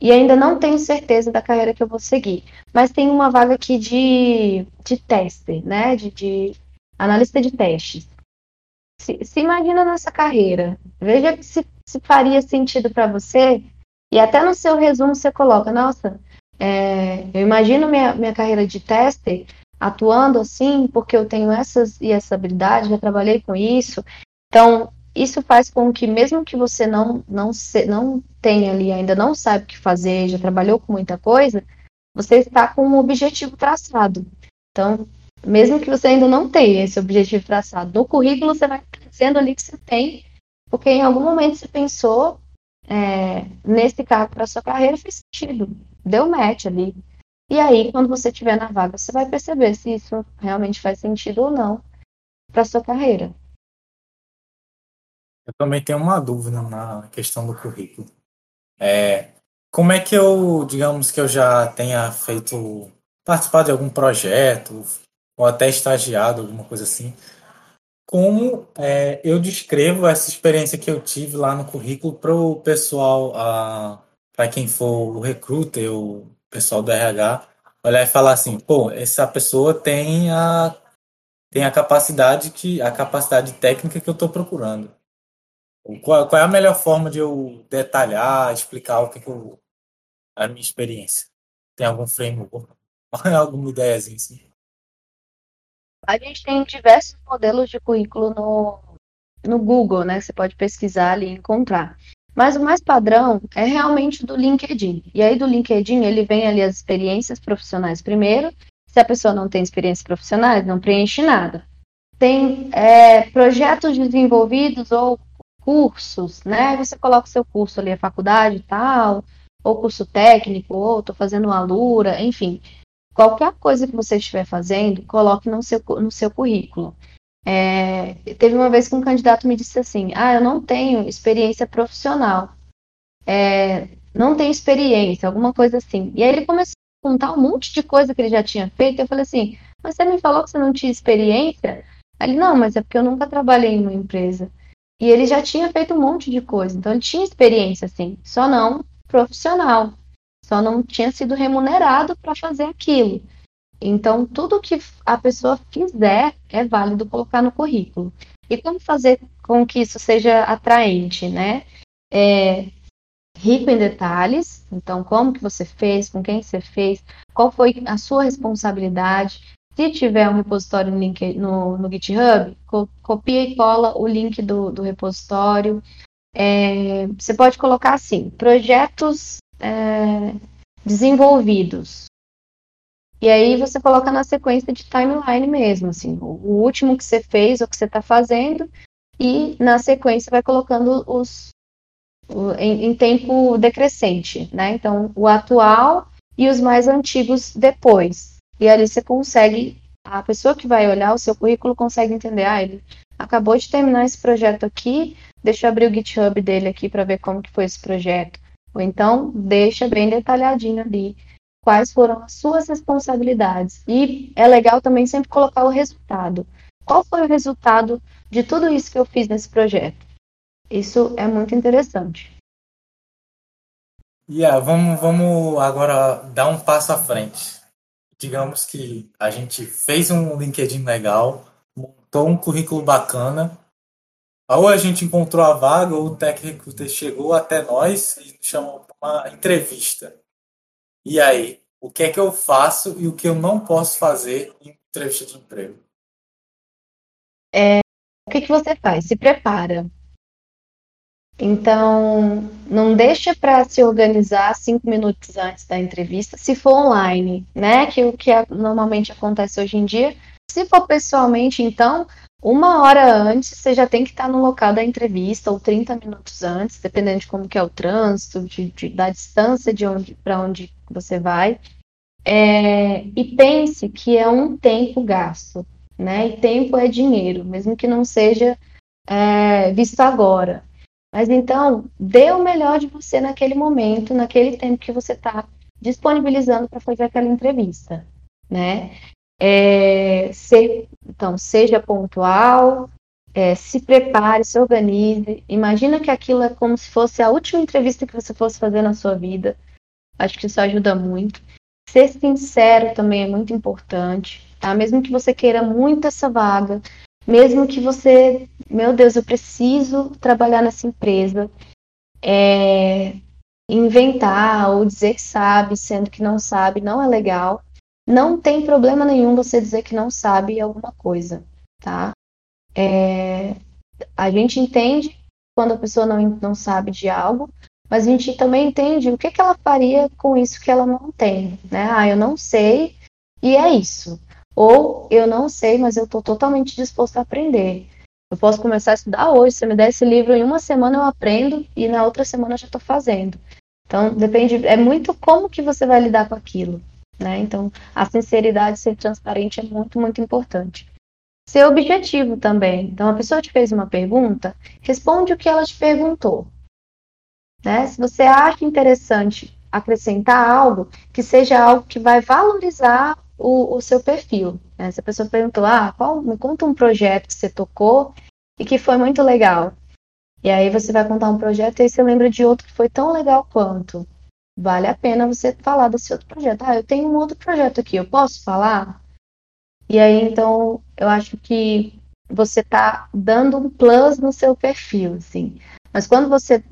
e ainda não tenho certeza da carreira que eu vou seguir. Mas tem uma vaga aqui de, de tester, né? De, de analista de testes. Se, se imagina nessa carreira. Veja se, se faria sentido para você e até no seu resumo você coloca, nossa, é, eu imagino minha, minha carreira de tester atuando assim, porque eu tenho essas e essa habilidade, já trabalhei com isso. Então, isso faz com que, mesmo que você não, não, se, não tenha ali, ainda não sabe o que fazer, já trabalhou com muita coisa, você está com um objetivo traçado. Então, mesmo que você ainda não tenha esse objetivo traçado, no currículo você vai dizendo ali que você tem, porque em algum momento você pensou é, nesse cargo para sua carreira fez sentido, deu match ali. E aí, quando você estiver na vaga, você vai perceber se isso realmente faz sentido ou não para sua carreira. Eu também tenho uma dúvida na questão do currículo. É, como é que eu, digamos que eu já tenha feito, participado de algum projeto, ou até estagiado, alguma coisa assim, como é, eu descrevo essa experiência que eu tive lá no currículo para o pessoal, para quem for o recruiter, o pessoal do RH, olhar e falar assim, pô, essa pessoa tem a, tem a capacidade que a capacidade técnica que eu estou procurando. Qual, qual, é a melhor forma de eu detalhar, explicar o que, que eu, a minha experiência? Tem algum framework? Alguma ideiazinha assim? A gente tem diversos modelos de currículo no, no Google, né? Você pode pesquisar ali e encontrar. Mas o mais padrão é realmente do LinkedIn. E aí do LinkedIn ele vem ali as experiências profissionais primeiro. Se a pessoa não tem experiências profissionais, não preenche nada. Tem é, projetos desenvolvidos ou cursos, né? Você coloca o seu curso ali, a faculdade e tal, ou curso técnico, ou estou fazendo uma Alura, enfim. Qualquer coisa que você estiver fazendo, coloque no seu, no seu currículo. É, teve uma vez que um candidato me disse assim: Ah, eu não tenho experiência profissional. É, não tenho experiência, alguma coisa assim. E aí ele começou a contar um monte de coisa que ele já tinha feito. Eu falei assim: Mas você me falou que você não tinha experiência? Ele: Não, mas é porque eu nunca trabalhei em uma empresa. E ele já tinha feito um monte de coisa. Então ele tinha experiência, assim, só não profissional. só não tinha sido remunerado para fazer aquilo. Então, tudo que a pessoa fizer é válido colocar no currículo. E como fazer com que isso seja atraente, né? É, rico em detalhes, então como que você fez, com quem você fez, qual foi a sua responsabilidade. Se tiver um repositório no, link, no, no GitHub, co copia e cola o link do, do repositório. É, você pode colocar assim, projetos é, desenvolvidos. E aí você coloca na sequência de timeline mesmo, assim, o último que você fez, o que você está fazendo, e na sequência vai colocando os o, em, em, tempo decrescente, né? Então, o atual e os mais antigos depois. E ali você consegue, a pessoa que vai olhar o seu currículo consegue entender, ah, ele acabou de terminar esse projeto aqui, deixa eu abrir o GitHub dele aqui para ver como que foi esse projeto. Ou então, deixa bem detalhadinho ali quais foram as suas responsabilidades. E é legal também sempre colocar o resultado. Qual foi o resultado de tudo isso que eu fiz nesse projeto? Isso é muito interessante. Yeah, vamos, vamos agora dar um passo à frente. Digamos que a gente fez um LinkedIn legal, montou um currículo bacana, ou a gente encontrou a vaga, ou o Recruiter chegou até nós e chamou para uma entrevista. E aí, o que é que eu faço e o que eu não posso fazer em entrevista de emprego? É, o que, que você faz? Se prepara. Então, não deixa para se organizar cinco minutos antes da entrevista, se for online, né? Que o que normalmente acontece hoje em dia. Se for pessoalmente, então, uma hora antes você já tem que estar no local da entrevista, ou 30 minutos antes, dependendo de como que é o trânsito, de, de da distância de onde para onde você vai. É, e pense que é um tempo gasto, né? E tempo é dinheiro, mesmo que não seja é, visto agora. Mas então, dê o melhor de você naquele momento, naquele tempo que você está disponibilizando para fazer aquela entrevista, né? É, então, seja pontual, é, se prepare, se organize. Imagina que aquilo é como se fosse a última entrevista que você fosse fazer na sua vida. Acho que isso ajuda muito. Ser sincero também é muito importante, tá? Mesmo que você queira muito essa vaga, mesmo que você, meu Deus, eu preciso trabalhar nessa empresa, é, inventar ou dizer que sabe, sendo que não sabe, não é legal. Não tem problema nenhum você dizer que não sabe alguma coisa, tá? É, a gente entende quando a pessoa não, não sabe de algo, mas a gente também entende o que, que ela faria com isso que ela não tem, né? Ah, eu não sei e é isso. Ou eu não sei, mas eu estou totalmente disposto a aprender. Eu posso começar a estudar hoje. Se me der esse livro em uma semana, eu aprendo e na outra semana eu já estou fazendo. Então, depende, é muito como que você vai lidar com aquilo. Né? Então, a sinceridade, ser transparente é muito, muito importante. Ser objetivo também. Então, a pessoa te fez uma pergunta, responde o que ela te perguntou. Né? Se você acha interessante acrescentar algo, que seja algo que vai valorizar o, o seu perfil. Né? Se a pessoa perguntou, ah, qual, me conta um projeto que você tocou e que foi muito legal. E aí você vai contar um projeto e aí você lembra de outro que foi tão legal quanto. Vale a pena você falar desse outro projeto. Ah, eu tenho um outro projeto aqui, eu posso falar? E aí, então, eu acho que você está dando um plus no seu perfil, assim. Mas quando você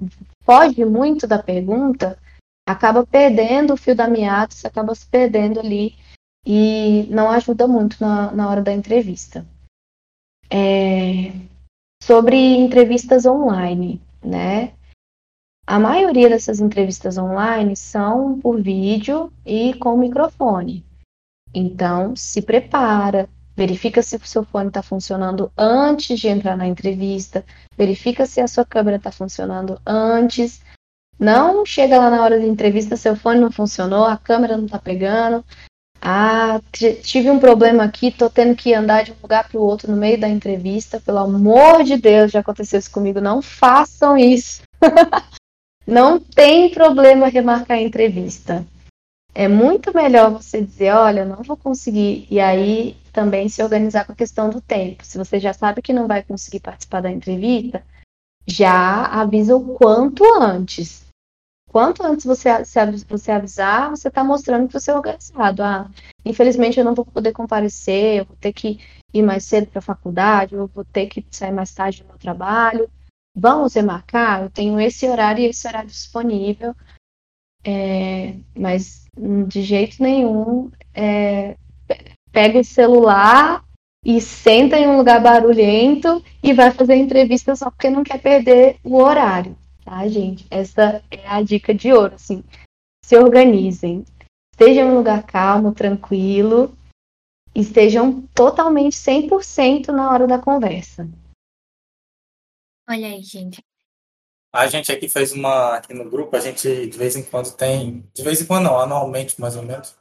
foge muito da pergunta, acaba perdendo o fio da meada, você acaba se perdendo ali e não ajuda muito na, na hora da entrevista. É, sobre entrevistas online, né? A maioria dessas entrevistas online são por vídeo e com microfone. Então, se prepara, verifica se o seu fone está funcionando antes de entrar na entrevista, verifica se a sua câmera está funcionando antes. Não chega lá na hora da entrevista, seu fone não funcionou, a câmera não está pegando, ah, tive um problema aqui, tô tendo que andar de um lugar para o outro no meio da entrevista. Pelo amor de Deus, já aconteceu isso comigo. Não façam isso. não tem problema remarcar a entrevista. É muito melhor você dizer, olha, não vou conseguir, e aí também se organizar com a questão do tempo. Se você já sabe que não vai conseguir participar da entrevista, já avisa o quanto antes quanto antes você, você avisar, você está mostrando que você é organizado. Ah, infelizmente eu não vou poder comparecer, eu vou ter que ir mais cedo para a faculdade, eu vou ter que sair mais tarde do meu trabalho. Vamos remarcar? Eu tenho esse horário e esse horário disponível. É, mas de jeito nenhum é, pega o celular e senta em um lugar barulhento e vai fazer entrevista só porque não quer perder o horário, tá, gente? Essa é a dica de ouro, assim. Se organizem, estejam em um lugar calmo, tranquilo, estejam totalmente 100% na hora da conversa. Olha aí, gente. A gente aqui fez uma aqui no grupo, a gente de vez em quando tem, de vez em quando não, anualmente mais ou menos,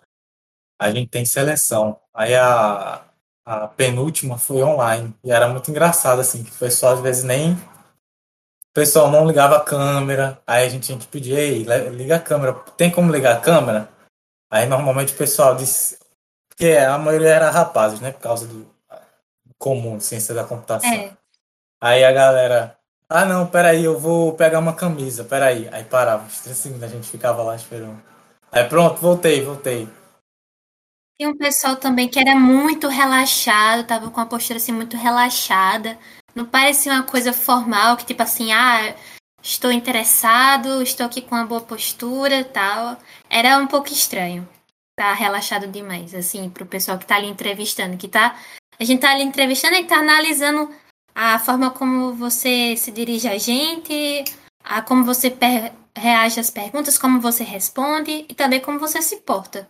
a gente tem seleção. Aí a, a penúltima foi online e era muito engraçado assim, que o pessoal às vezes nem pessoal não ligava a câmera, aí a gente tinha que pedir, ei, liga a câmera, tem como ligar a câmera? Aí normalmente o pessoal disse, porque a maioria era rapazes, né, por causa do comum, ciência da computação. É. Aí a galera, ah, não, peraí, eu vou pegar uma camisa, peraí. Aí parava, uns 30 segundos a gente ficava lá esperando. Aí pronto, voltei, voltei. Tem um pessoal também que era muito relaxado, tava com uma postura assim muito relaxada. Não parecia uma coisa formal, que tipo assim, ah, estou interessado, estou aqui com uma boa postura tal. Era um pouco estranho. Tá relaxado demais, assim, pro pessoal que tá ali entrevistando, que tá. A gente tá ali entrevistando e tá analisando a forma como você se dirige a gente, a como você reage às perguntas, como você responde e também como você se porta.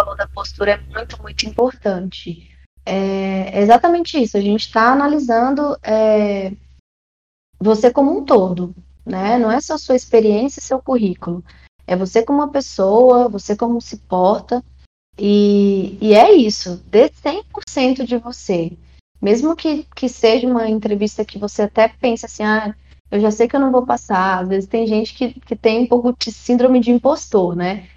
O valor da postura é muito, muito importante. É exatamente isso. A gente está analisando é, você como um todo, né? Não é só sua experiência e seu currículo. É você como uma pessoa, você como se porta. E, e é isso. Dê 100% de você. Mesmo que, que seja uma entrevista que você até pense assim, ah, eu já sei que eu não vou passar. Às vezes tem gente que, que tem um pouco de síndrome de impostor, né?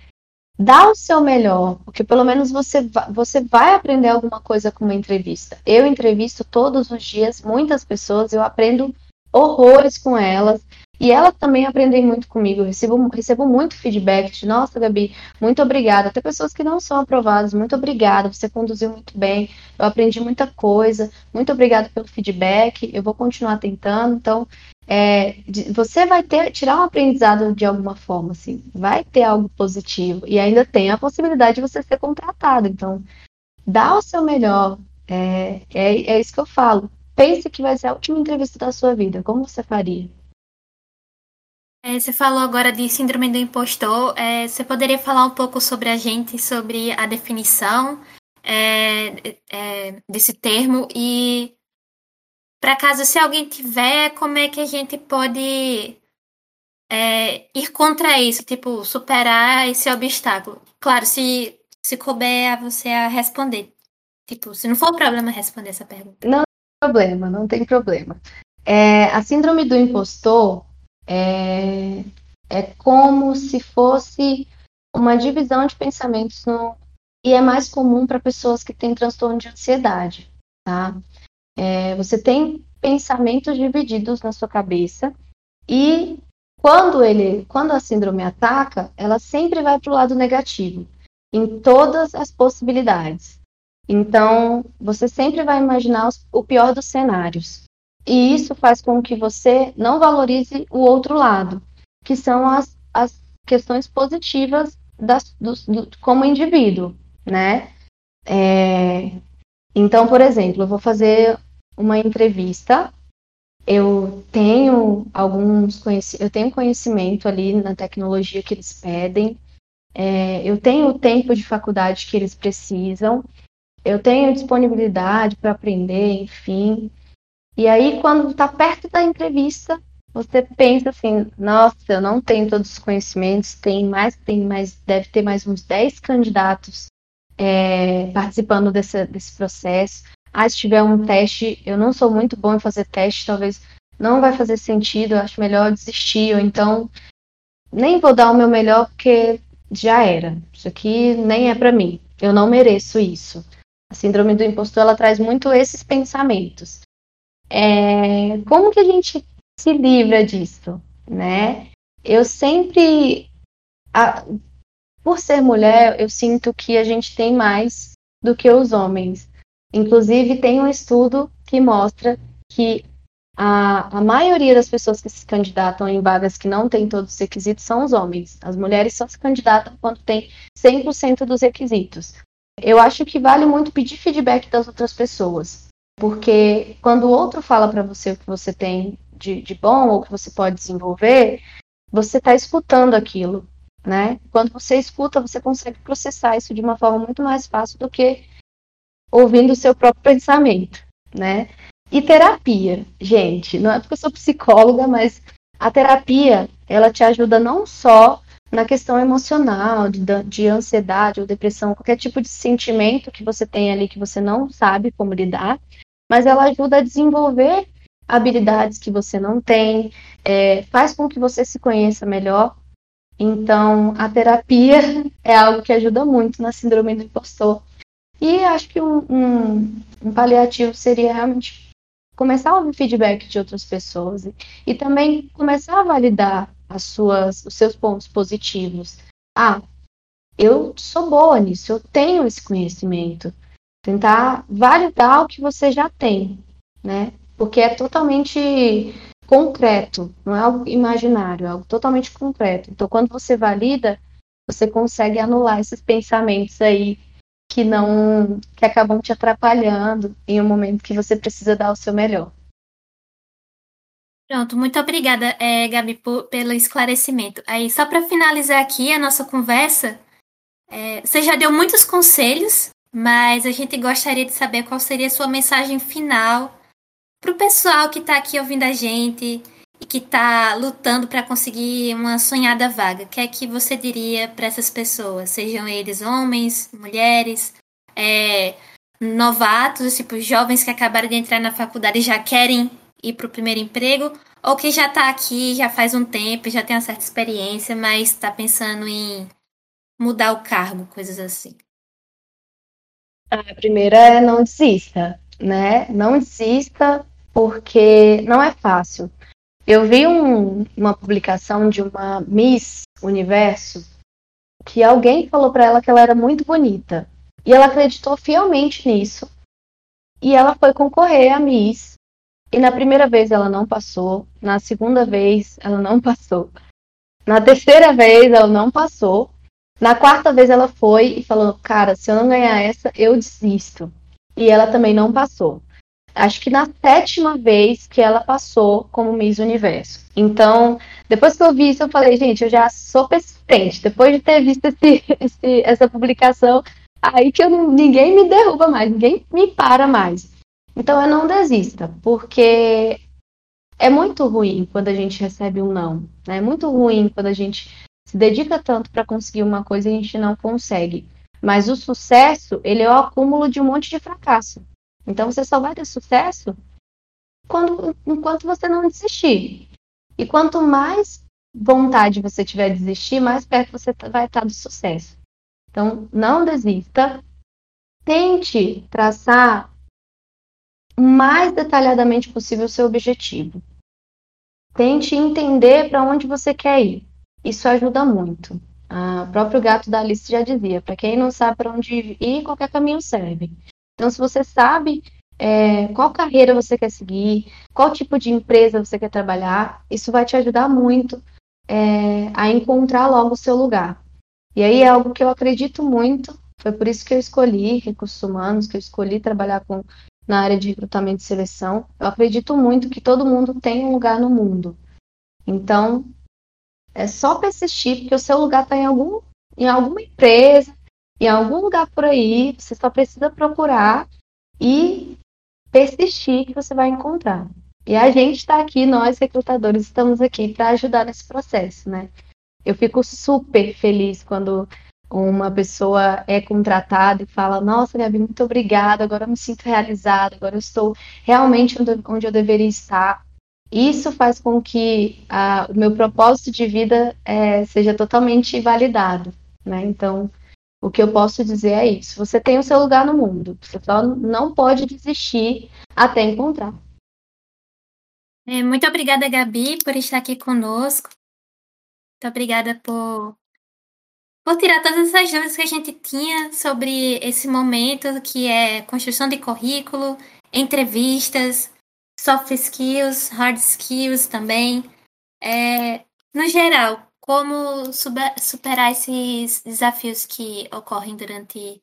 Dá o seu melhor, porque pelo menos você, você vai aprender alguma coisa com uma entrevista. Eu entrevisto todos os dias muitas pessoas, eu aprendo horrores com elas. E elas também aprendem muito comigo. Eu recebo, recebo muito feedback de, nossa, Gabi, muito obrigada. Até pessoas que não são aprovadas, muito obrigada. Você conduziu muito bem. Eu aprendi muita coisa. Muito obrigada pelo feedback. Eu vou continuar tentando. Então, é, você vai ter tirar um aprendizado de alguma forma, assim. Vai ter algo positivo. E ainda tem a possibilidade de você ser contratado. Então, dá o seu melhor. É, é, é isso que eu falo. Pense que vai ser a última entrevista da sua vida. Como você faria? É, você falou agora de síndrome do impostor. É, você poderia falar um pouco sobre a gente, sobre a definição é, é desse termo e, para caso se alguém tiver, como é que a gente pode é, ir contra isso, tipo superar esse obstáculo? Claro, se se couber a você a responder, tipo, se não for problema responder essa pergunta. Não tem problema, não tem problema. É, a síndrome do impostor é, é como se fosse uma divisão de pensamentos no, e é mais comum para pessoas que têm transtorno de ansiedade, tá? É, você tem pensamentos divididos na sua cabeça e quando ele, quando a síndrome ataca, ela sempre vai para o lado negativo, em todas as possibilidades. Então, você sempre vai imaginar os, o pior dos cenários. E isso faz com que você não valorize o outro lado, que são as, as questões positivas das, do, do, como indivíduo, né? É, então, por exemplo, eu vou fazer uma entrevista, eu tenho alguns eu tenho conhecimento ali na tecnologia que eles pedem, é, eu tenho o tempo de faculdade que eles precisam, eu tenho disponibilidade para aprender, enfim. E aí, quando está perto da entrevista, você pensa assim, nossa, eu não tenho todos os conhecimentos, tem mais, tem mais, deve ter mais uns 10 candidatos é, participando desse, desse processo. Ah, se tiver um teste, eu não sou muito bom em fazer teste, talvez não vai fazer sentido, eu acho melhor desistir, ou então nem vou dar o meu melhor porque já era. Isso aqui nem é para mim. Eu não mereço isso. A síndrome do impostor ela traz muito esses pensamentos. É, como que a gente se livra disso, né? eu sempre, a, por ser mulher, eu sinto que a gente tem mais do que os homens. Inclusive, tem um estudo que mostra que a, a maioria das pessoas que se candidatam em vagas que não têm todos os requisitos são os homens. As mulheres só se candidatam quando tem 100% dos requisitos. Eu acho que vale muito pedir feedback das outras pessoas. Porque quando o outro fala para você o que você tem de, de bom ou que você pode desenvolver, você está escutando aquilo, né? Quando você escuta, você consegue processar isso de uma forma muito mais fácil do que ouvindo o seu próprio pensamento, né? E terapia, gente, não é porque eu sou psicóloga, mas a terapia, ela te ajuda não só na questão emocional, de, de ansiedade ou depressão, qualquer tipo de sentimento que você tem ali que você não sabe como lidar, mas ela ajuda a desenvolver habilidades que você não tem, é, faz com que você se conheça melhor. Então, a terapia é algo que ajuda muito na síndrome do impostor. E acho que um, um, um paliativo seria realmente começar a ouvir feedback de outras pessoas e, e também começar a validar as suas, os seus pontos positivos. Ah, eu sou boa nisso, eu tenho esse conhecimento. Tentar validar o que você já tem, né? Porque é totalmente concreto, não é algo imaginário, é algo totalmente concreto. Então, quando você valida, você consegue anular esses pensamentos aí que não que acabam te atrapalhando em um momento que você precisa dar o seu melhor. Pronto, muito obrigada, é, Gabi, por, pelo esclarecimento. Aí, só para finalizar aqui a nossa conversa, é, você já deu muitos conselhos, mas a gente gostaria de saber qual seria a sua mensagem final para o pessoal que está aqui ouvindo a gente e que está lutando para conseguir uma sonhada vaga. O que é que você diria para essas pessoas? Sejam eles homens, mulheres, é, novatos, tipo jovens que acabaram de entrar na faculdade e já querem ir para o primeiro emprego, ou que já está aqui já faz um tempo, já tem uma certa experiência, mas está pensando em mudar o cargo, coisas assim. A primeira é não desista, né? Não desista porque não é fácil. Eu vi um, uma publicação de uma Miss Universo que alguém falou para ela que ela era muito bonita. E ela acreditou fielmente nisso. E ela foi concorrer a Miss. E na primeira vez ela não passou. Na segunda vez ela não passou. Na terceira vez ela não passou. Na quarta vez ela foi e falou: Cara, se eu não ganhar essa, eu desisto. E ela também não passou acho que na sétima vez que ela passou como Miss Universo. Então, depois que eu vi isso, eu falei, gente, eu já sou persistente. Depois de ter visto esse, esse, essa publicação, aí que eu, ninguém me derruba mais, ninguém me para mais. Então, eu não desista, porque é muito ruim quando a gente recebe um não. Né? É muito ruim quando a gente se dedica tanto para conseguir uma coisa e a gente não consegue. Mas o sucesso, ele é o acúmulo de um monte de fracasso. Então você só vai ter sucesso quando, enquanto você não desistir. E quanto mais vontade você tiver de desistir, mais perto você tá, vai estar do sucesso. Então, não desista. Tente traçar o mais detalhadamente possível o seu objetivo. Tente entender para onde você quer ir. Isso ajuda muito. o próprio gato da Alice já dizia: para quem não sabe para onde ir, qualquer caminho serve. Então, se você sabe é, qual carreira você quer seguir, qual tipo de empresa você quer trabalhar, isso vai te ajudar muito é, a encontrar logo o seu lugar. E aí é algo que eu acredito muito, foi por isso que eu escolhi recursos humanos, que eu escolhi trabalhar com, na área de recrutamento e seleção. Eu acredito muito que todo mundo tem um lugar no mundo. Então, é só persistir, porque o seu lugar está em, algum, em alguma empresa, em algum lugar por aí, você só precisa procurar e persistir que você vai encontrar. E a gente está aqui, nós recrutadores, estamos aqui para ajudar nesse processo, né? Eu fico super feliz quando uma pessoa é contratada e fala: Nossa, Gabi, muito obrigada, agora eu me sinto realizada, agora eu estou realmente onde eu deveria estar. Isso faz com que a, o meu propósito de vida é, seja totalmente validado, né? Então, o que eu posso dizer é isso. Você tem o seu lugar no mundo. Você só não pode desistir até encontrar. É, muito obrigada, Gabi, por estar aqui conosco. Muito obrigada por, por tirar todas essas dúvidas que a gente tinha sobre esse momento que é construção de currículo, entrevistas, soft skills, hard skills também. É, no geral, como superar esses desafios que ocorrem durante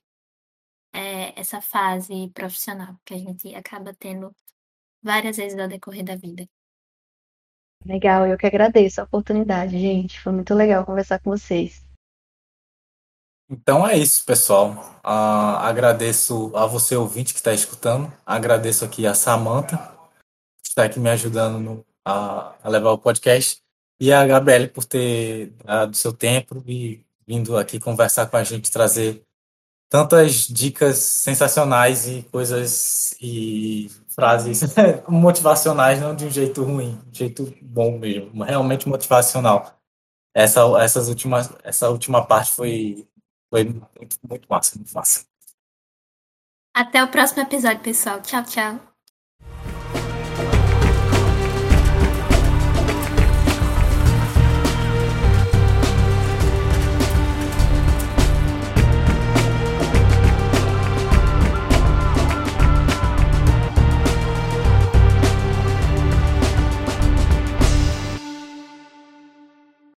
é, essa fase profissional que a gente acaba tendo várias vezes ao decorrer da vida. Legal, eu que agradeço a oportunidade, gente. Foi muito legal conversar com vocês. Então é isso, pessoal. Uh, agradeço a você, ouvinte, que está escutando. Agradeço aqui a Samanta, que está aqui me ajudando no, a, a, levar o podcast. E a Gabriele por ter dado seu tempo e vindo aqui conversar com a gente, trazer tantas dicas sensacionais e coisas e frases motivacionais, não de um jeito ruim, de um jeito bom mesmo, realmente motivacional. Essa, essas últimas, essa última parte foi, foi muito, muito massa, muito massa. Até o próximo episódio, pessoal. Tchau, tchau.